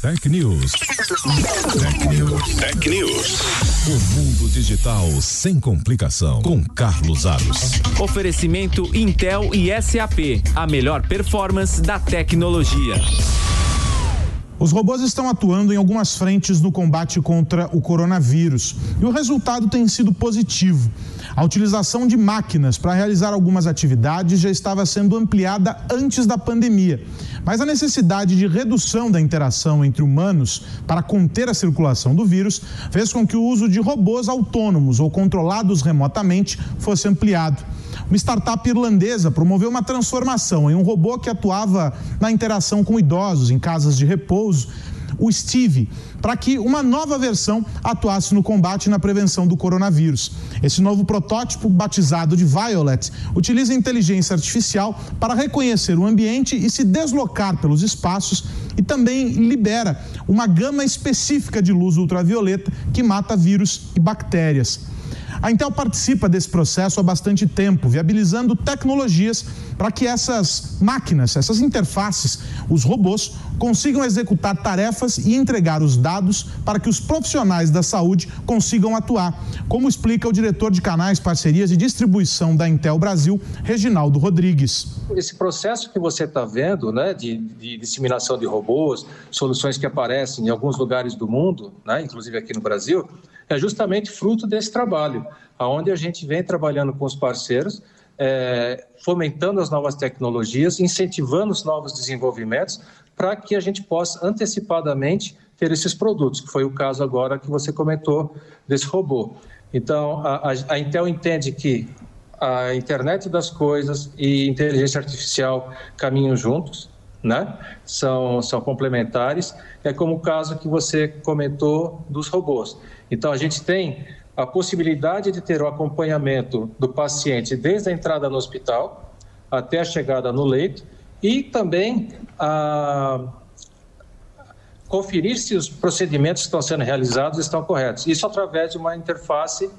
Tech News. Tech News. Tech News. O mundo digital sem complicação. Com Carlos Aros. Oferecimento Intel e SAP. A melhor performance da tecnologia. Os robôs estão atuando em algumas frentes no combate contra o coronavírus e o resultado tem sido positivo. A utilização de máquinas para realizar algumas atividades já estava sendo ampliada antes da pandemia, mas a necessidade de redução da interação entre humanos para conter a circulação do vírus fez com que o uso de robôs autônomos ou controlados remotamente fosse ampliado. Uma startup irlandesa promoveu uma transformação em um robô que atuava na interação com idosos em casas de repouso, o Steve, para que uma nova versão atuasse no combate e na prevenção do coronavírus. Esse novo protótipo, batizado de Violet, utiliza inteligência artificial para reconhecer o ambiente e se deslocar pelos espaços e também libera uma gama específica de luz ultravioleta que mata vírus e bactérias. A Intel participa desse processo há bastante tempo, viabilizando tecnologias para que essas máquinas, essas interfaces, os robôs, consigam executar tarefas e entregar os dados para que os profissionais da saúde consigam atuar, como explica o diretor de canais, parcerias e distribuição da Intel Brasil, Reginaldo Rodrigues. Esse processo que você está vendo, né, de, de, disseminação de robôs, soluções que aparecem em alguns lugares do mundo, né, inclusive aqui no Brasil, é justamente fruto desse trabalho, aonde a gente vem trabalhando com os parceiros, é, fomentando as novas tecnologias, incentivando os novos desenvolvimentos, para que a gente possa antecipadamente ter esses produtos, que foi o caso agora que você comentou desse robô. Então, a, a Intel entende que a internet das coisas e inteligência artificial caminham juntos, né? São, são complementares. É como o caso que você comentou dos robôs. Então, a gente tem a possibilidade de ter o acompanhamento do paciente desde a entrada no hospital até a chegada no leito e também a conferir se os procedimentos que estão sendo realizados estão corretos. Isso através de uma interface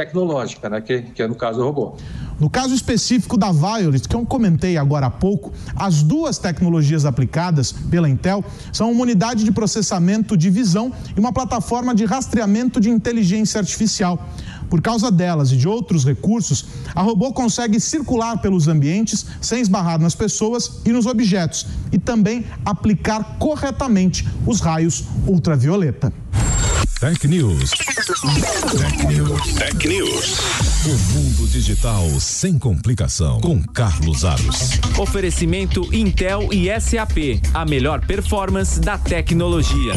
tecnológica, né, que, que é no caso o robô. No caso específico da Violet, que eu comentei agora há pouco, as duas tecnologias aplicadas pela Intel são uma unidade de processamento de visão e uma plataforma de rastreamento de inteligência artificial. Por causa delas e de outros recursos, a robô consegue circular pelos ambientes sem esbarrar nas pessoas e nos objetos e também aplicar corretamente os raios ultravioleta. Tech News. Tech News. Tech News. O mundo digital sem complicação. Com Carlos Aros. Oferecimento Intel e SAP. A melhor performance da tecnologia.